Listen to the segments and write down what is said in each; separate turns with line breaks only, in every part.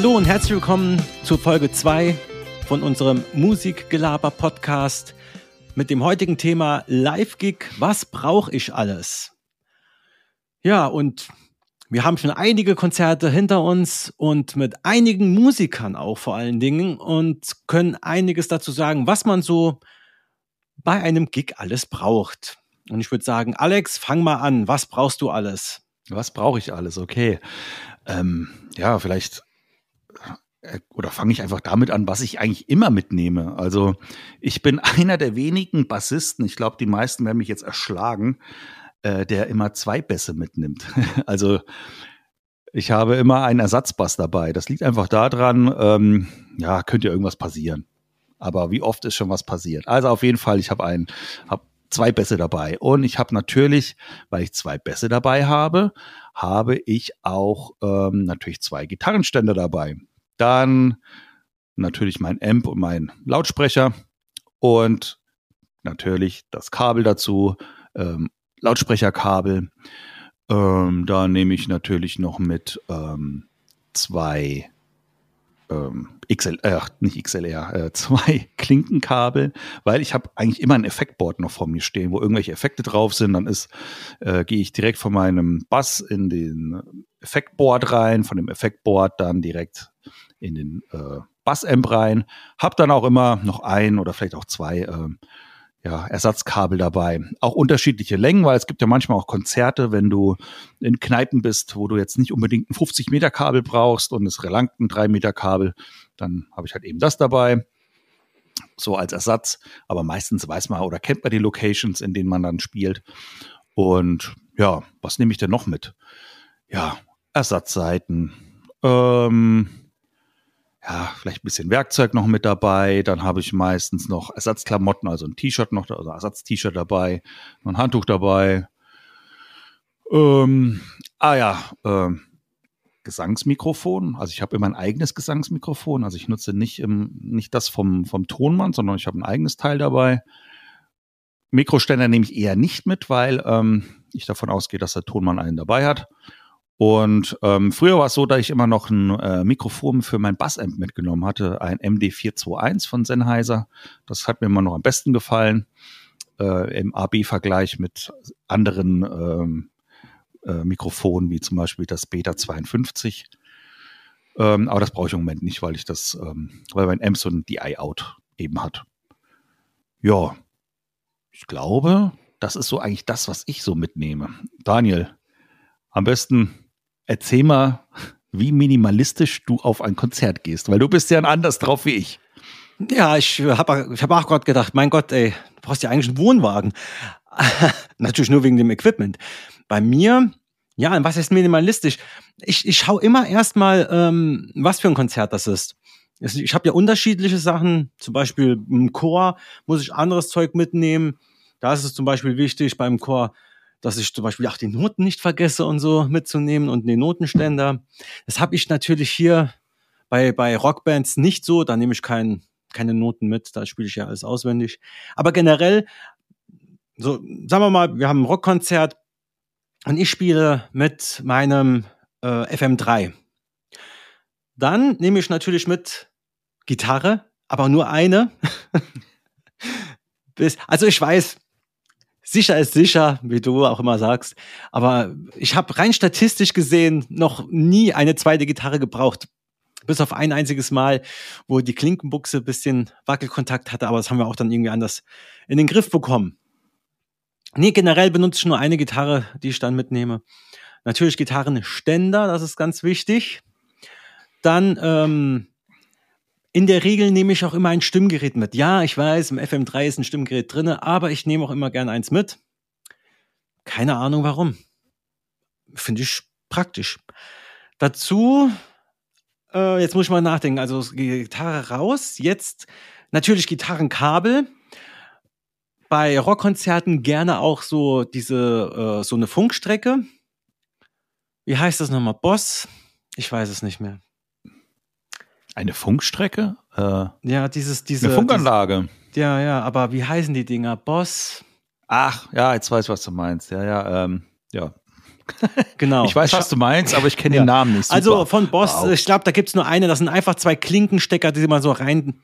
Hallo und herzlich willkommen zu Folge 2 von unserem Musikgelaber-Podcast mit dem heutigen Thema Live-Gig. Was brauche ich alles? Ja, und wir haben schon einige Konzerte hinter uns und mit einigen Musikern auch vor allen Dingen und können einiges dazu sagen, was man so bei einem Gig alles braucht. Und ich würde sagen, Alex, fang mal an. Was brauchst du alles?
Was brauche ich alles? Okay. Ähm, ja, vielleicht oder fange ich einfach damit an, was ich eigentlich immer mitnehme. Also ich bin einer der wenigen Bassisten, ich glaube, die meisten werden mich jetzt erschlagen, äh, der immer zwei Bässe mitnimmt. also ich habe immer einen Ersatzbass dabei. Das liegt einfach daran, ähm, ja, könnte ja irgendwas passieren. Aber wie oft ist schon was passiert? Also auf jeden Fall, ich habe einen, habe zwei Bässe dabei. Und ich habe natürlich, weil ich zwei Bässe dabei habe, habe ich auch ähm, natürlich zwei Gitarrenständer dabei. Dann natürlich mein Amp und mein Lautsprecher und natürlich das Kabel dazu, ähm, Lautsprecherkabel. Ähm, da nehme ich natürlich noch mit ähm, zwei ähm, XL, äh, nicht XLR, äh, zwei Klinkenkabel, weil ich habe eigentlich immer ein Effektboard noch vor mir stehen, wo irgendwelche Effekte drauf sind. Dann ist, äh, gehe ich direkt von meinem Bass in den Effektboard rein, von dem Effektboard dann direkt in den äh, Bassamp rein. Hab dann auch immer noch ein oder vielleicht auch zwei äh, ja, Ersatzkabel dabei. Auch unterschiedliche Längen, weil es gibt ja manchmal auch Konzerte, wenn du in Kneipen bist, wo du jetzt nicht unbedingt ein 50 Meter Kabel brauchst und es relangt ein 3 Meter Kabel, dann habe ich halt eben das dabei. So als Ersatz. Aber meistens weiß man oder kennt man die Locations, in denen man dann spielt. Und ja, was nehme ich denn noch mit? Ja, Ersatzseiten. Ähm, ja, vielleicht ein bisschen Werkzeug noch mit dabei. Dann habe ich meistens noch Ersatzklamotten, also ein T-Shirt noch, also Ersatz-T-Shirt dabei, ein Handtuch dabei. Ähm, ah ja, ähm, Gesangsmikrofon. Also ich habe immer ein eigenes Gesangsmikrofon. Also ich nutze nicht, im, nicht das vom, vom Tonmann, sondern ich habe ein eigenes Teil dabei. Mikroständer nehme ich eher nicht mit, weil ähm, ich davon ausgehe, dass der Tonmann einen dabei hat. Und ähm, früher war es so, dass ich immer noch ein äh, Mikrofon für mein Bassamp mitgenommen hatte, ein MD421 von Sennheiser. Das hat mir immer noch am besten gefallen äh, im AB-Vergleich mit anderen ähm, äh, Mikrofonen, wie zum Beispiel das Beta 52. Ähm, aber das brauche ich im Moment nicht, weil ich das, ähm, weil mein Amp so ein DI-Out eben hat. Ja, ich glaube, das ist so eigentlich das, was ich so mitnehme. Daniel, am besten erzähl mal, wie minimalistisch du auf ein Konzert gehst, weil du bist ja anders drauf wie ich.
Ja, ich habe ich hab auch gerade gedacht, mein Gott, ey, du brauchst ja eigentlich einen Wohnwagen. Natürlich nur wegen dem Equipment. Bei mir, ja, was ist minimalistisch? Ich, ich schaue immer erstmal, ähm, was für ein Konzert das ist. Ich habe ja unterschiedliche Sachen, zum Beispiel im Chor muss ich anderes Zeug mitnehmen. Da ist es zum Beispiel wichtig beim Chor, dass ich zum Beispiel auch die Noten nicht vergesse und so mitzunehmen und den Notenständer. Das habe ich natürlich hier bei, bei Rockbands nicht so. Da nehme ich kein, keine Noten mit, da spiele ich ja alles auswendig. Aber generell, so sagen wir mal, wir haben ein Rockkonzert und ich spiele mit meinem äh, FM3. Dann nehme ich natürlich mit Gitarre, aber nur eine. also ich weiß, sicher ist sicher, wie du auch immer sagst. Aber ich habe rein statistisch gesehen noch nie eine zweite Gitarre gebraucht. Bis auf ein einziges Mal, wo die Klinkenbuchse ein bisschen Wackelkontakt hatte, aber das haben wir auch dann irgendwie anders in den Griff bekommen. Nee, generell benutze ich nur eine Gitarre, die ich dann mitnehme. Natürlich Gitarrenständer, das ist ganz wichtig. Dann ähm, in der Regel nehme ich auch immer ein Stimmgerät mit. Ja, ich weiß, im FM3 ist ein Stimmgerät drin, aber ich nehme auch immer gern eins mit. Keine Ahnung warum. Finde ich praktisch. Dazu, äh, jetzt muss ich mal nachdenken, also Gitarre raus, jetzt natürlich Gitarrenkabel. Bei Rockkonzerten gerne auch so diese, äh, so eine Funkstrecke. Wie heißt das nochmal? Boss? Ich weiß es nicht mehr.
Eine Funkstrecke?
Äh, ja, dieses, diese.
Eine Funkanlage.
Diese, ja, ja, aber wie heißen die Dinger? Boss?
Ach, ja, jetzt weiß ich, was du meinst. Ja, ja, ähm, ja.
Genau.
Ich weiß, was du meinst, aber ich kenne
Ja.
den Namen nicht. Super.
Also von Boss,
Wow.
ich glaube, da gibt's nur eine. Das sind einfach zwei Klinkenstecker, die man so rein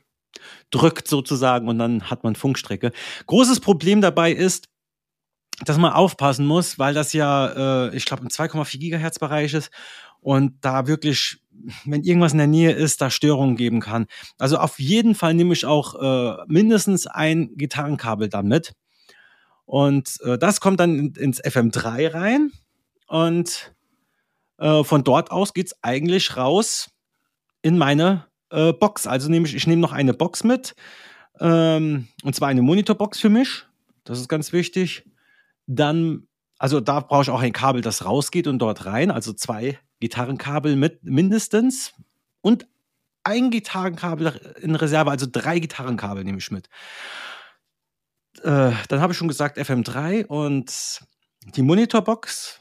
drückt sozusagen und dann hat man Funkstrecke. Großes Problem dabei ist, dass man aufpassen muss, weil das ja, äh, ich glaube, im 2,4 Gigahertz Bereich ist und da wirklich, wenn irgendwas in der Nähe ist, da Störungen geben kann. Also auf jeden Fall nehme ich auch äh, mindestens ein Gitarrenkabel dann mit. Und äh, das kommt dann in, ins FM3 rein und äh, von dort aus geht's eigentlich raus in meine äh, Box. Also nehme ich, ich nehme noch eine Box mit. Ähm, und zwar eine Monitorbox für mich. Das ist ganz wichtig. Dann, also da brauche ich auch ein Kabel, das rausgeht und dort rein. Also zwei Gitarrenkabel mit mindestens. Und ein Gitarrenkabel in Reserve, also drei Gitarrenkabel nehme ich mit. Äh, dann habe ich schon gesagt FM3 und die Monitorbox.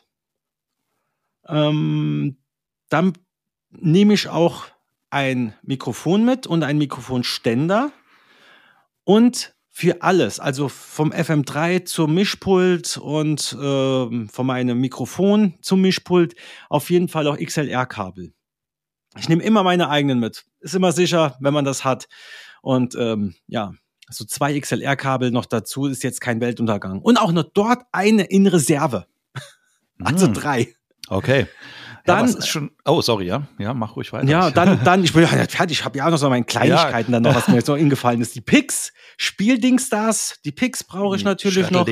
Ähm, dann nehme ich auch ein Mikrofon mit und einen Mikrofonständer und für alles, also vom FM3 zum Mischpult und ähm, von meinem Mikrofon zum Mischpult, auf jeden Fall auch XLR-Kabel. Ich nehme immer meine eigenen mit. Ist immer sicher, wenn man das hat. Und ähm, ja, so zwei XLR-Kabel noch dazu ist jetzt kein Weltuntergang. Und auch noch dort eine in Reserve. Also
Hm.
drei.
Okay.
Dann-
ja, schon. Oh, sorry, ja. Ja, mach ruhig weiter.
Ja, dann, dann, ich bin ja nicht fertig. Ich habe ja auch noch so meine Kleinigkeiten dann noch, was mir jetzt noch eingefallen ist. Die Picks, Spieldingsstars, die Picks brauche ich natürlich noch.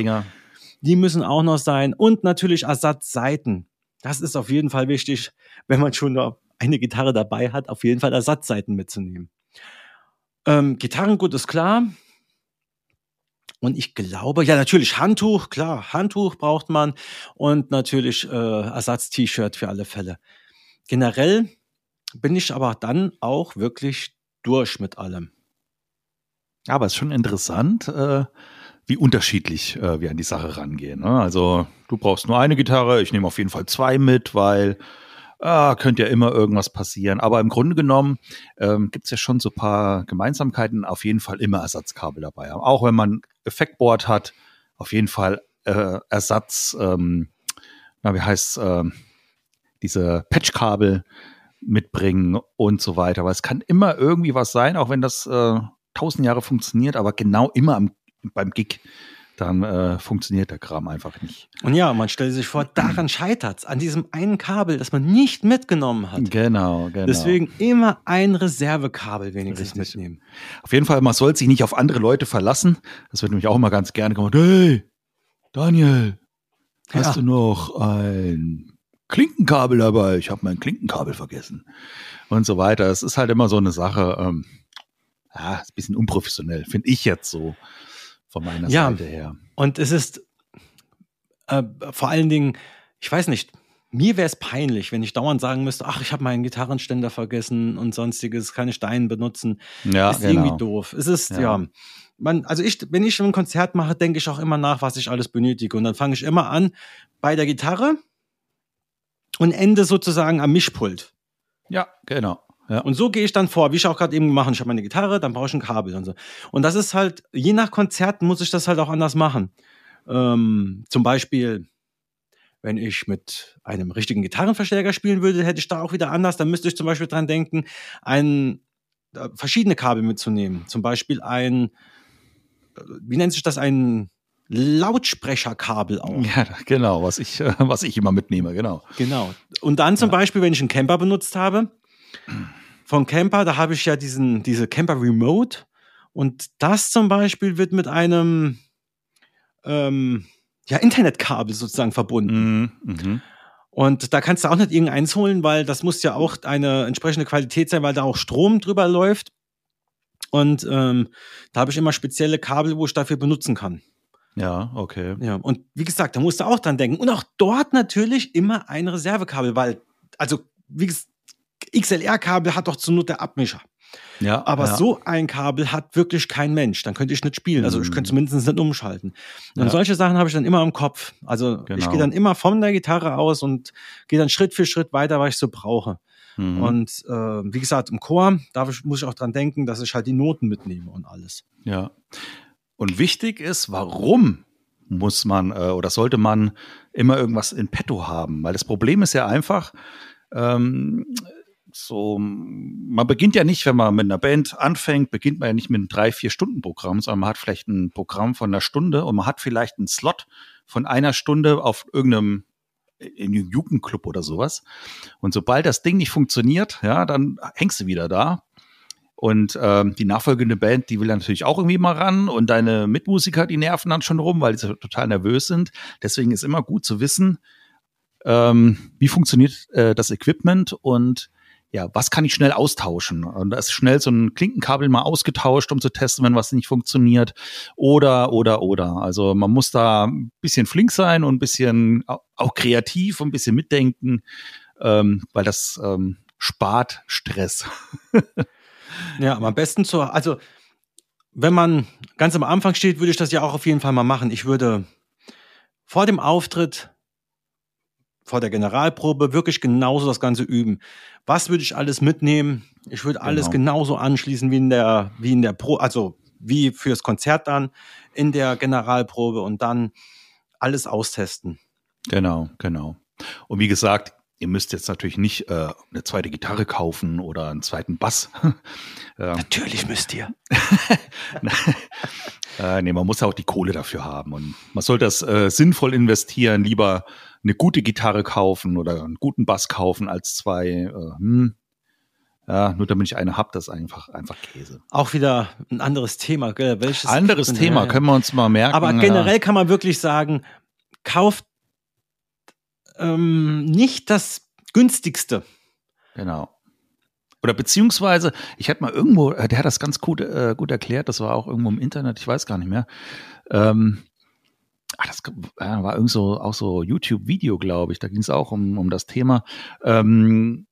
Die müssen auch noch sein. Und natürlich Ersatzseiten. Das ist auf jeden Fall wichtig, wenn man schon noch eine Gitarre dabei hat, auf jeden Fall Ersatzseiten mitzunehmen. Ähm, Gitarrengut ist klar. Und ich glaube, ja, natürlich Handtuch, klar, Handtuch braucht man und natürlich äh, Ersatz-T-Shirt für alle Fälle. Generell bin ich aber dann auch wirklich durch mit allem.
Aber es ist schon interessant, äh, wie unterschiedlich äh, wir an die Sache rangehen. Ne? Also du brauchst nur eine Gitarre, ich nehme auf jeden Fall zwei mit, weil ah, könnte ja immer irgendwas passieren. Aber im Grunde genommen ähm, gibt es ja schon so ein paar Gemeinsamkeiten, auf jeden Fall immer Ersatzkabel dabei haben. Auch wenn man Effektboard hat, auf jeden Fall äh, Ersatz, ähm, na, wie heißt ähm, diese Patchkabel mitbringen und so weiter. Weil es kann immer irgendwie was sein, auch wenn das äh, tausend Jahre funktioniert, aber genau immer am, beim Gig, dann äh, funktioniert der Kram einfach nicht.
Und ja, man stellt sich vor, daran scheitert's an diesem einen Kabel, das man nicht mitgenommen hat.
Genau, genau.
Deswegen immer ein Reservekabel wenigstens
Richtig.
mitnehmen.
Auf jeden Fall, man soll sich nicht auf andere Leute verlassen. Das wird nämlich auch immer ganz gerne gemacht. Hey, Daniel, hast
Ja.
du noch ein Klinkenkabel dabei? Ich habe mein Klinkenkabel vergessen. Und so weiter. Es ist halt immer so eine Sache. Ähm, ja, ist ein bisschen unprofessionell, finde ich jetzt so von meiner
Ja.
Seite her.
Und es ist äh, vor allen Dingen, ich weiß nicht, mir wäre es peinlich, wenn ich dauernd sagen müsste, ach, ich habe meinen Gitarrenständer vergessen und sonstiges, kann ich deinen benutzen.
Ja,
ist irgendwie doof. Es ist,
Ja.
ja. Man, also ich, wenn ich ein Konzert mache, denke ich auch immer nach, was ich alles benötige. Und dann fange ich immer an bei der Gitarre und ende sozusagen am Mischpult.
Ja, genau. Ja.
Und so gehe ich dann vor, wie ich auch gerade eben gemacht habe. Ich habe meine Gitarre, dann brauche ich ein Kabel und so. Und das ist halt, je nach Konzert muss ich das halt auch anders machen. Ähm, zum Beispiel, wenn ich mit einem richtigen Gitarrenverstärker spielen würde, hätte ich da auch wieder anders. Dann müsste ich zum Beispiel dran denken, ein, äh, verschiedene Kabel mitzunehmen. Zum Beispiel ein, äh, wie nennt sich das, ein Lautsprecherkabel auch.
Ja, genau, was ich, äh, was ich immer mitnehme, genau.
Genau. Und dann zum Beispiel, wenn ich einen Camper benutzt habe, von Camper, da habe ich ja diesen, diese Camper Remote. Und das zum Beispiel wird mit einem ähm, ja, Internetkabel sozusagen verbunden.
Mhm, mhm.
Und da kannst du auch nicht irgendeins holen, weil das muss ja auch eine entsprechende Qualität sein, weil da auch Strom drüber läuft. Und ähm, da habe ich immer spezielle Kabel, wo ich dafür benutzen kann.
Ja, okay.
Ja, und wie gesagt, da musst du auch dran denken. Und auch dort natürlich immer ein Reservekabel, weil, also, wie gesagt, XLR-Kabel hat doch zur Not der Abmischer.
Ja,
Aber
ja.
so ein Kabel hat wirklich kein Mensch. Dann könnte ich nicht spielen. Also ich könnte
Mhm.
zumindest nicht umschalten. Und
Ja.
solche Sachen habe ich dann immer im Kopf. Also ich
Genau.
gehe dann immer von der Gitarre aus und gehe dann Schritt für Schritt weiter, was ich so brauche.
Mhm.
Und äh, wie gesagt, im Chor darf ich, muss ich auch dran denken, dass ich halt die Noten mitnehme und alles.
Ja. Und wichtig ist, warum muss man äh, oder sollte man immer irgendwas in petto haben. Weil das Problem ist ja einfach, ähm, so, man beginnt ja nicht, wenn man mit einer Band anfängt, beginnt man ja nicht mit einem drei, vier Stunden Programm, sondern man hat vielleicht ein Programm von einer Stunde und man hat vielleicht einen Slot von einer Stunde auf irgendeinem in einem Jugendclub oder sowas. Und sobald das Ding nicht funktioniert, ja, dann hängst du wieder da. Und ähm, die nachfolgende Band, die will natürlich auch irgendwie mal ran und deine Mitmusiker, die nerven dann schon rum, weil sie total nervös sind. Deswegen ist immer gut zu wissen, ähm, wie funktioniert äh, das Equipment und ja, was kann ich schnell austauschen? Und da ist schnell so ein Klinkenkabel mal ausgetauscht, um zu testen, wenn was nicht funktioniert. Oder, oder, oder. Also man muss da ein bisschen flink sein und ein bisschen auch kreativ und ein bisschen mitdenken, ähm, weil das ähm, spart Stress.
ja, am besten so, also wenn man ganz am Anfang steht, würde ich das ja auch auf jeden Fall mal machen. Ich würde vor dem Auftritt vor der Generalprobe wirklich genauso das Ganze üben. Was würde ich alles mitnehmen? Ich würde alles genau. genauso anschließen wie in der, wie in der Pro, also wie fürs Konzert dann in der Generalprobe und dann alles austesten.
Genau, genau. Und wie gesagt, ihr müsst jetzt natürlich nicht äh, eine zweite Gitarre kaufen oder einen zweiten Bass.
ähm, natürlich müsst ihr.
äh, nee, man muss auch die Kohle dafür haben und man soll das äh, sinnvoll investieren, lieber eine gute Gitarre kaufen oder einen guten Bass kaufen als zwei. Äh, hm. Ja, nur damit ich eine hab, das ist einfach, einfach Käse.
Auch wieder ein anderes Thema, gell?
Welches anderes Thema, können wir uns mal merken.
Aber generell ja. kann man wirklich sagen, kauft ähm, nicht das günstigste.
Genau. Oder beziehungsweise, ich hätte mal irgendwo, äh, der hat das ganz gut, äh, gut erklärt, das war auch irgendwo im Internet, ich weiß gar nicht mehr. Ähm, ach, das ja, war irgend so, auch so YouTube-Video, glaube ich. Da ging es auch um, um das Thema. Ähm,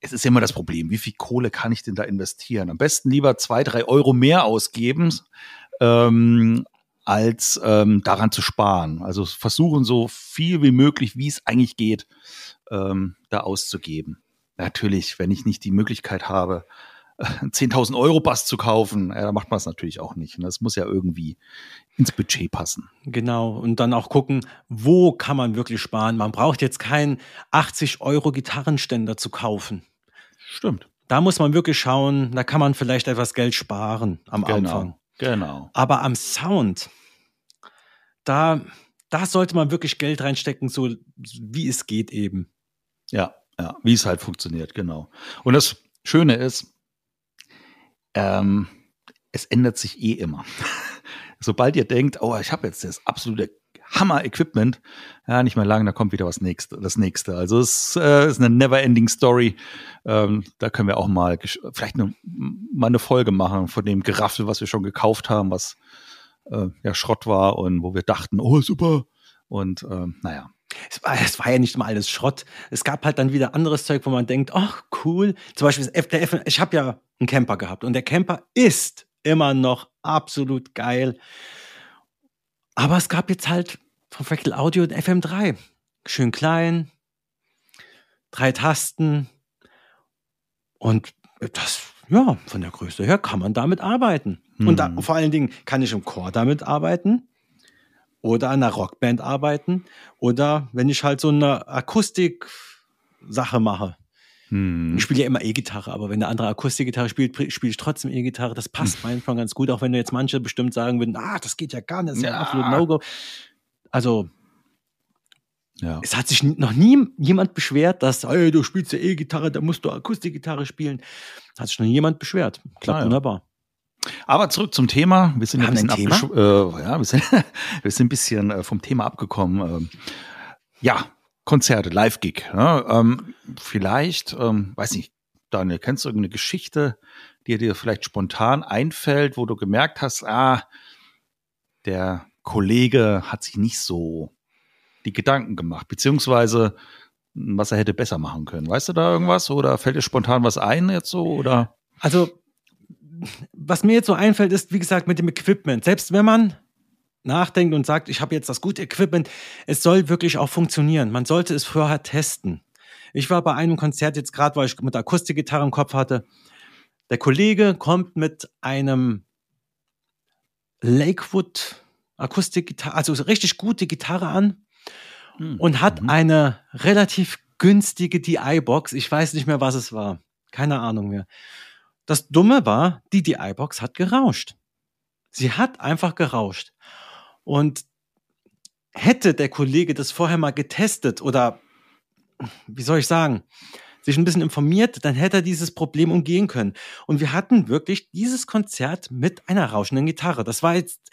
es ist immer das Problem, wie viel Kohle kann ich denn da investieren? Am besten lieber zwei, drei Euro mehr ausgeben, ähm, als ähm, daran zu sparen. Also versuchen so viel wie möglich, wie es eigentlich geht, ähm, da auszugeben. Natürlich, wenn ich nicht die Möglichkeit habe, 10.000 Euro Bass zu kaufen, ja, da macht man es natürlich auch nicht. Das muss ja irgendwie ins Budget passen.
Genau. Und dann auch gucken, wo kann man wirklich sparen. Man braucht jetzt keinen 80 Euro Gitarrenständer zu kaufen.
Stimmt.
Da muss man wirklich schauen, da kann man vielleicht etwas Geld sparen am
genau,
Anfang.
Genau.
Aber am Sound, da, da sollte man wirklich Geld reinstecken, so wie es geht eben.
Ja, ja, wie es halt funktioniert, genau. Und das Schöne ist, ähm, es ändert sich eh immer. Sobald ihr denkt, oh, ich habe jetzt das absolute Hammer-Equipment, ja, nicht mehr lang, da kommt wieder was nächste, das nächste. Also es äh, ist eine never-ending Story. Ähm, da können wir auch mal vielleicht eine, mal eine Folge machen von dem Geraffel, was wir schon gekauft haben, was äh, ja Schrott war und wo wir dachten, oh super. Und ähm, naja,
es war, es war ja nicht mal alles Schrott. Es gab halt dann wieder anderes Zeug, wo man denkt, ach cool. Zum Beispiel das FDF, ich habe ja einen Camper gehabt und der Camper ist immer noch absolut geil. Aber es gab jetzt halt von Fractal Audio ein FM3. Schön klein, drei Tasten und das, ja, von der Größe her kann man damit arbeiten. Hm. Und da, hm. vor allen Dingen kann ich im Chor damit arbeiten oder an einer Rockband arbeiten oder wenn ich halt so eine Akustik-Sache mache. Hm. Ich spiele ja immer E-Gitarre, aber wenn eine andere Akustikgitarre spielt, spiele ich trotzdem E-Gitarre. Das passt hm. einfach ganz gut, auch wenn jetzt manche bestimmt sagen würden, ah, das geht ja gar nicht, das ist ja, ja absolut No-Go. Also, ja. es hat sich noch nie jemand beschwert, dass, hey, du spielst ja E-Gitarre, da musst du Akustikgitarre spielen. Hat sich noch niemand beschwert. Klappt ah, ja. wunderbar.
Aber zurück zum Thema. Wir sind,
Haben ein,
Thema? Äh, ja, wir sind, wir sind ein bisschen äh, vom Thema abgekommen. Ähm, ja, Konzerte, Live-Gig. Ja, ähm, vielleicht, ähm, weiß nicht, Daniel, kennst du irgendeine Geschichte, die dir vielleicht spontan einfällt, wo du gemerkt hast, ah, der Kollege hat sich nicht so die Gedanken gemacht, beziehungsweise was er hätte besser machen können. Weißt du da irgendwas oder fällt dir spontan was ein jetzt so oder?
Also was mir jetzt so einfällt, ist, wie gesagt, mit dem Equipment. Selbst wenn man nachdenkt und sagt, ich habe jetzt das gute Equipment, es soll wirklich auch funktionieren. Man sollte es vorher testen. Ich war bei einem Konzert jetzt gerade, weil ich mit Akustikgitarre im Kopf hatte. Der Kollege kommt mit einem Lakewood Akustikgitarre, also richtig gute Gitarre an hm. und hat mhm. eine relativ günstige DI-Box. Ich weiß nicht mehr, was es war. Keine Ahnung mehr. Das Dumme war, die DI-Box hat gerauscht. Sie hat einfach gerauscht. Und hätte der Kollege das vorher mal getestet oder, wie soll ich sagen, sich ein bisschen informiert, dann hätte er dieses Problem umgehen können. Und wir hatten wirklich dieses Konzert mit einer rauschenden Gitarre. Das war jetzt,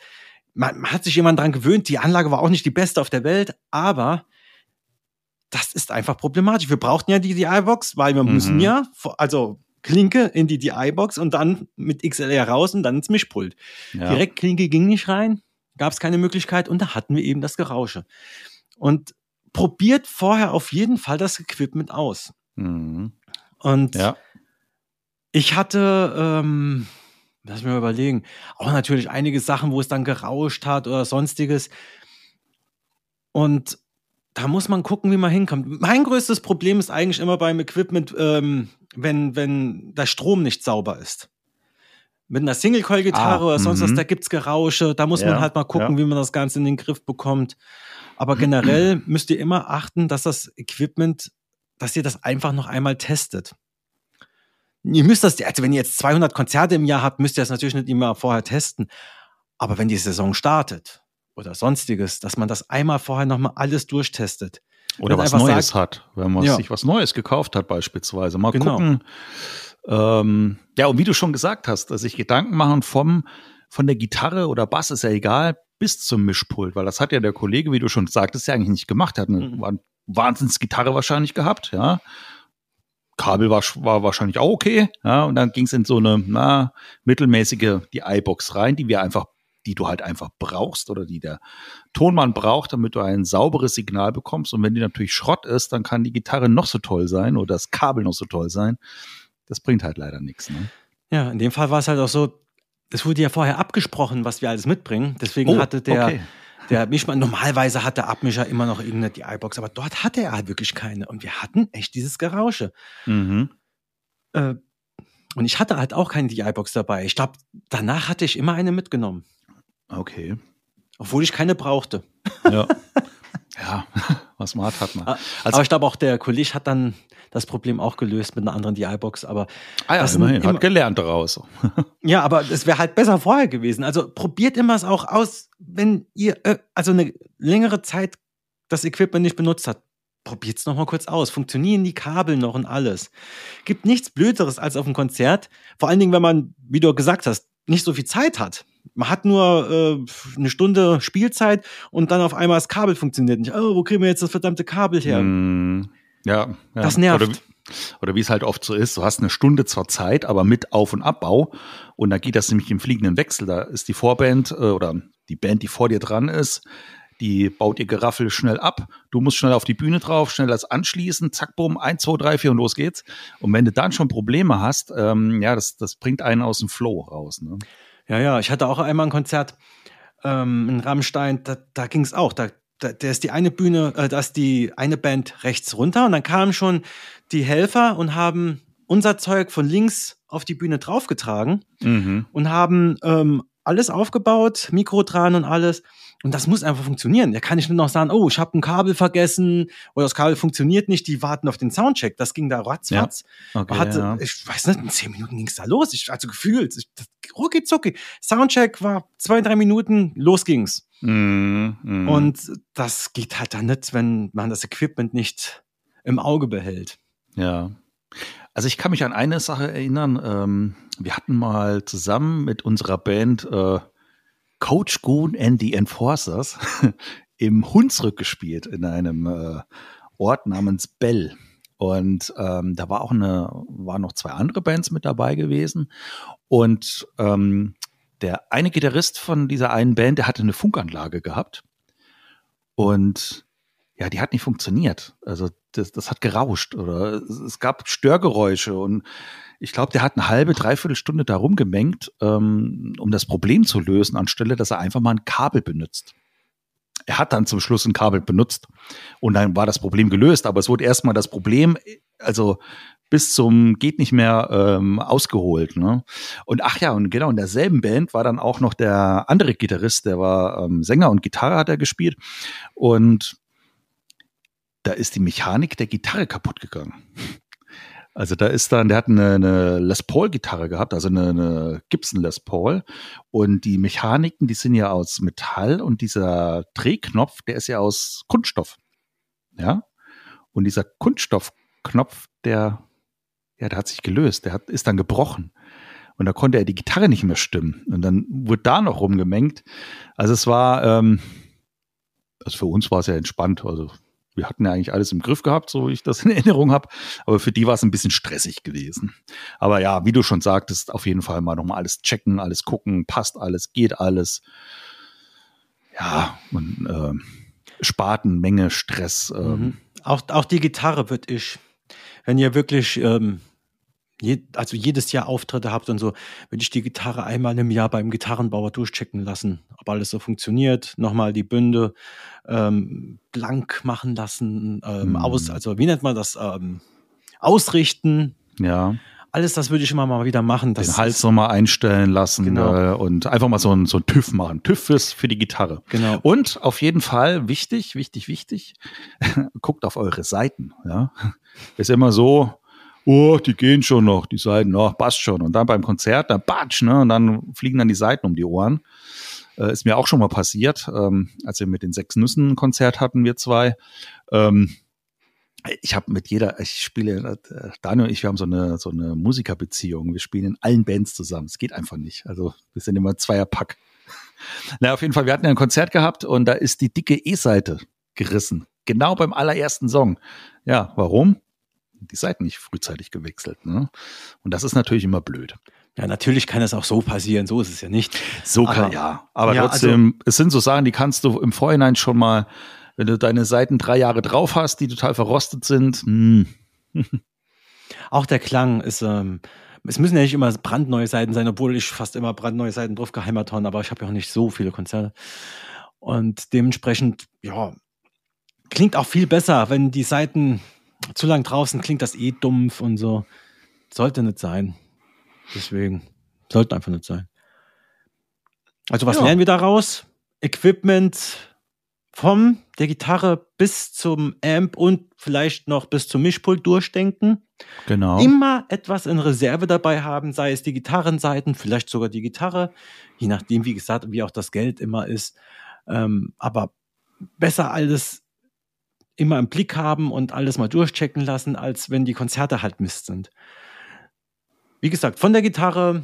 man, hat sich jemand dran gewöhnt, die Anlage war auch nicht die beste auf der Welt, aber das ist einfach problematisch. Wir brauchten ja die DI-Box, weil wir mhm. müssen ja, also Klinke in die DI-Box und dann mit XLR raus und dann ins Mischpult. Ja. Direkt Klinke ging nicht rein, gab es keine Möglichkeit und da hatten wir eben das Gerausche. Und probiert vorher auf jeden Fall das Equipment aus. Mhm. Und ja. ich hatte, ähm, lass mich mal überlegen, auch natürlich einige Sachen, wo es dann gerauscht hat oder sonstiges. Und da muss man gucken, wie man hinkommt. Mein größtes Problem ist eigentlich immer beim Equipment, ähm, wenn, wenn der Strom nicht sauber ist. Mit einer Single-Coil-Gitarre ah, oder sonst was, mhm. da gibt's Gerausche, da muss ja, man halt mal gucken, ja. wie man das Ganze in den Griff bekommt. Aber generell müsst ihr immer achten, dass das Equipment, dass ihr das einfach noch einmal testet. Ihr müsst das, also wenn ihr jetzt 200 Konzerte im Jahr habt, müsst ihr das natürlich nicht immer vorher testen. Aber wenn die Saison startet, oder sonstiges, dass man das einmal vorher nochmal alles durchtestet.
Oder was Neues sagt, hat, wenn man ja. sich was Neues gekauft hat beispielsweise. Mal genau. gucken. Ähm, ja, und wie du schon gesagt hast, dass sich Gedanken machen vom, von der Gitarre oder Bass, ist ja egal, bis zum Mischpult, weil das hat ja der Kollege, wie du schon sagtest, ja eigentlich nicht gemacht. Er hat eine mhm. Wahnsinns-Gitarre wahrscheinlich gehabt, ja. Kabel war, war wahrscheinlich auch okay, ja, und dann ging es in so eine, na, mittelmäßige, die iBox rein, die wir einfach die du halt einfach brauchst oder die der Tonmann braucht, damit du ein sauberes Signal bekommst. Und wenn die natürlich Schrott ist, dann kann die Gitarre noch so toll sein oder das Kabel noch so toll sein. Das bringt halt leider nichts. Ne?
Ja, in dem Fall war es halt auch so, es wurde ja vorher abgesprochen, was wir alles mitbringen. Deswegen oh, hatte der, okay. der Mischmann, normalerweise hat der Abmischer immer noch irgendeine DI-Box, aber dort hatte er halt wirklich keine. Und wir hatten echt dieses Gerausche. Mhm. Äh, und ich hatte halt auch keine DI-Box dabei. Ich glaube, danach hatte ich immer eine mitgenommen.
Okay.
Obwohl ich keine brauchte.
Ja. ja, was man hat, hat man.
Also, aber ich glaube auch, der Kollege hat dann das Problem auch gelöst mit einer anderen DI-Box. Aber
ah ja, immerhin, immer, hat gelernt daraus.
ja, aber es wäre halt besser vorher gewesen. Also probiert immer es auch aus, wenn ihr äh, also eine längere Zeit das Equipment nicht benutzt habt. Probiert es nochmal kurz aus. Funktionieren die Kabel noch und alles. Gibt nichts Blöderes als auf einem Konzert. Vor allen Dingen, wenn man, wie du gesagt hast, nicht so viel Zeit hat man hat nur äh, eine Stunde Spielzeit und dann auf einmal das Kabel funktioniert nicht. Oh, wo kriegen wir jetzt das verdammte Kabel her?
Mm, ja, ja,
das nervt.
Oder, oder wie es halt oft so ist, du hast eine Stunde zur Zeit, aber mit Auf- und Abbau. Und da geht das nämlich im fliegenden Wechsel. Da ist die Vorband äh, oder die Band, die vor dir dran ist, die baut ihr Geraffel schnell ab. Du musst schnell auf die Bühne drauf, schnell das anschließen, zack, bumm, eins, zwei, drei, vier und los geht's. Und wenn du dann schon Probleme hast, ähm, ja, das, das bringt einen aus dem Flow raus. Ne?
Ja, ja, ich hatte auch einmal ein Konzert ähm, in Rammstein, da, da ging es auch. Da, da, da ist die eine Bühne, äh, da ist die eine Band rechts runter und dann kamen schon die Helfer und haben unser Zeug von links auf die Bühne draufgetragen mhm. und haben ähm, alles aufgebaut, Mikro dran und alles. Und das muss einfach funktionieren. Da kann ich nur noch sagen, oh, ich habe ein Kabel vergessen oder das Kabel funktioniert nicht, die warten auf den Soundcheck. Das ging da ratzfatz. Ja. Okay, hatte, ja. Ich weiß nicht, in zehn Minuten ging es da los. Ich, also gefühlt, ich, rucki zucki. Soundcheck war zwei, drei Minuten, los ging's. Mm, mm. Und das geht halt dann nicht, wenn man das Equipment nicht im Auge behält.
Ja. Also ich kann mich an eine Sache erinnern. Ähm, wir hatten mal zusammen mit unserer Band äh, Coach Goon and the Enforcers im Hunsrück gespielt, in einem äh, Ort namens Bell. Und ähm, da war auch eine, waren noch zwei andere Bands mit dabei gewesen. Und ähm, der eine Gitarrist von dieser einen Band, der hatte eine Funkanlage gehabt. Und ja, die hat nicht funktioniert. Also das, das hat gerauscht oder es, gab Störgeräusche und ich glaube, der hat eine halbe, dreiviertel Stunde da rumgemengt, ähm, um das Problem zu lösen, anstelle, dass er einfach mal ein Kabel benutzt. Er hat dann zum Schluss ein Kabel benutzt und dann war das Problem gelöst, aber es wurde erstmal das Problem, also bis zum geht nicht mehr ähm, ausgeholt. Ne? Und ach ja, und genau in derselben Band war dann auch noch der andere Gitarrist, der war ähm, Sänger und Gitarre hat er gespielt. Und da ist die Mechanik der Gitarre kaputt gegangen. Also da ist dann, der hat eine, eine Les Paul-Gitarre gehabt, also eine, eine Gibson Les Paul. Und die Mechaniken, die sind ja aus Metall und dieser Drehknopf, der ist ja aus Kunststoff. Ja. Und dieser Kunststoffknopf, der, ja, der hat sich gelöst, der hat, ist dann gebrochen. Und da konnte er die Gitarre nicht mehr stimmen. Und dann wurde da noch rumgemengt. Also es war, ähm, also für uns war es ja entspannt. Also wir hatten ja eigentlich alles im Griff gehabt, so wie ich das in Erinnerung habe. Aber für die war es ein bisschen stressig gewesen. Aber ja, wie du schon sagtest, auf jeden Fall mal nochmal alles checken, alles gucken, passt alles, geht alles. Ja, und äh, spart eine Menge Stress. Ähm.
Mhm. Auch, auch die Gitarre wird ich, wenn ihr wirklich ähm, je, also jedes Jahr Auftritte habt und so, würde ich die Gitarre einmal im Jahr beim Gitarrenbauer durchchecken lassen, ob alles so funktioniert. Nochmal die Bünde ähm, blank machen lassen, ähm, mhm. aus, also wie nennt man das? Ähm, ausrichten.
Ja.
Alles das würde ich immer mal wieder machen.
Den Hals nochmal einstellen lassen genau. äh, und einfach mal so ein, so ein TÜV machen. TÜV ist für die Gitarre.
Genau.
Und auf jeden Fall wichtig, wichtig, wichtig, guckt auf eure Seiten. Ja. Ist immer so, oh, die gehen schon noch, die Seiten, oh, passt schon. Und dann beim Konzert, da batsch, ne, und dann fliegen dann die Seiten um die Ohren. Äh, ist mir auch schon mal passiert, ähm, als wir mit den sechs Nüssen ein Konzert hatten, wir zwei. Ähm, ich habe mit jeder, ich spiele, äh, Daniel und ich, wir haben so eine, so eine Musikerbeziehung. Wir spielen in allen Bands zusammen. Es geht einfach nicht. Also wir sind immer Zweierpack. Na, auf jeden Fall, wir hatten ja ein Konzert gehabt und da ist die dicke E-Seite gerissen. Genau beim allerersten Song. Ja, warum? Die Seiten nicht frühzeitig gewechselt. Ne? Und das ist natürlich immer blöd.
Ja, natürlich kann es auch so passieren, so ist es ja nicht.
So kann, aber, ja. Aber ja, trotzdem, also, es sind so Sachen, die kannst du im Vorhinein schon mal, wenn du deine Seiten drei Jahre drauf hast, die total verrostet sind. Hm.
Auch der Klang ist, ähm, es müssen ja nicht immer brandneue Seiten sein, obwohl ich fast immer brandneue Seiten drauf geheimat habe, aber ich habe ja auch nicht so viele Konzerte. Und dementsprechend, ja, klingt auch viel besser, wenn die Seiten zu lang draußen klingt das eh dumpf und so. Sollte nicht sein. Deswegen. Sollte einfach nicht sein. Also, was ja. lernen wir daraus? Equipment vom der Gitarre bis zum Amp und vielleicht noch bis zum Mischpult durchdenken.
Genau.
Immer etwas in Reserve dabei haben, sei es die Gitarrenseiten, vielleicht sogar die Gitarre, je nachdem, wie gesagt, wie auch das Geld immer ist. Ähm, aber besser alles immer im Blick haben und alles mal durchchecken lassen, als wenn die Konzerte halt Mist sind. Wie gesagt, von der Gitarre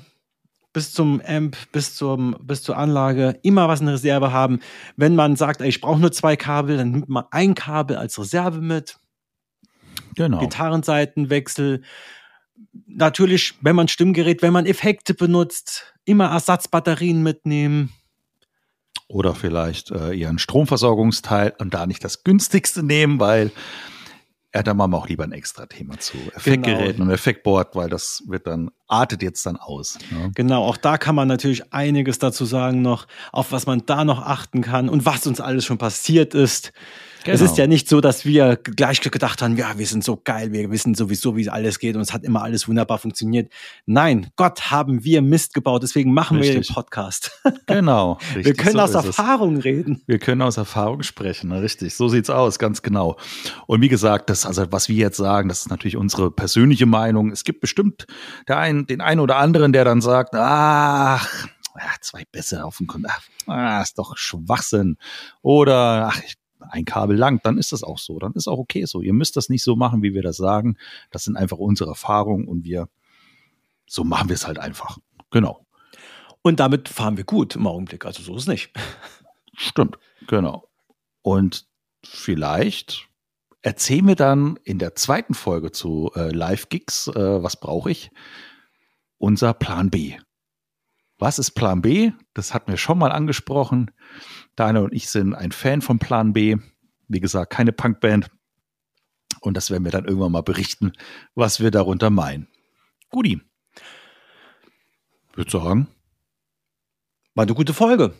bis zum Amp, bis, zum, bis zur Anlage, immer was in Reserve haben. Wenn man sagt, ey, ich brauche nur zwei Kabel, dann nimmt man ein Kabel als Reserve mit.
Genau.
Gitarrenseitenwechsel. Natürlich, wenn man Stimmgerät, wenn man Effekte benutzt, immer Ersatzbatterien mitnehmen.
Oder vielleicht äh, ihren Stromversorgungsteil und da nicht das günstigste nehmen, weil ja, da machen wir auch lieber ein extra Thema zu Effektgeräten genau. und Effektboard, weil das wird dann, artet jetzt dann aus.
Ne? Genau, auch da kann man natürlich einiges dazu sagen noch, auf was man da noch achten kann und was uns alles schon passiert ist. Genau. Es ist ja nicht so, dass wir gleich gedacht haben, ja, wir sind so geil, wir wissen sowieso, wie alles geht und es hat immer alles wunderbar funktioniert. Nein, Gott haben wir Mist gebaut, deswegen machen richtig. wir den Podcast.
Genau.
Richtig, wir können so aus Erfahrung es. reden.
Wir können aus Erfahrung sprechen, richtig. So sieht's aus, ganz genau. Und wie gesagt, das, also was wir jetzt sagen, das ist natürlich unsere persönliche Meinung. Es gibt bestimmt der einen, den einen oder anderen, der dann sagt, ach, zwei Bässe auf dem Konzert. Ah, ist doch Schwachsinn. Oder, ach, ich ein Kabel lang, dann ist das auch so. Dann ist auch okay so. Ihr müsst das nicht so machen, wie wir das sagen. Das sind einfach unsere Erfahrungen und wir, so machen wir es halt einfach. Genau.
Und damit fahren wir gut im Augenblick. Also so ist es nicht.
Stimmt, genau. Und vielleicht erzählen wir dann in der zweiten Folge zu äh, Live-Gigs, äh, was brauche ich? Unser Plan B. Was ist Plan B? Das hatten wir schon mal angesprochen. Daniel und ich sind ein Fan von Plan B. Wie gesagt, keine Punkband. Und das werden wir dann irgendwann mal berichten, was wir darunter meinen. Guti. Würde sagen.
War eine gute Folge.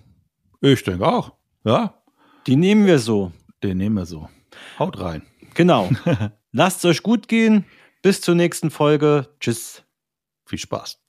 Ich denke auch. Ja.
Die nehmen wir so.
Den nehmen wir so. Haut rein.
Genau. Lasst es euch gut gehen. Bis zur nächsten Folge. Tschüss.
Viel Spaß.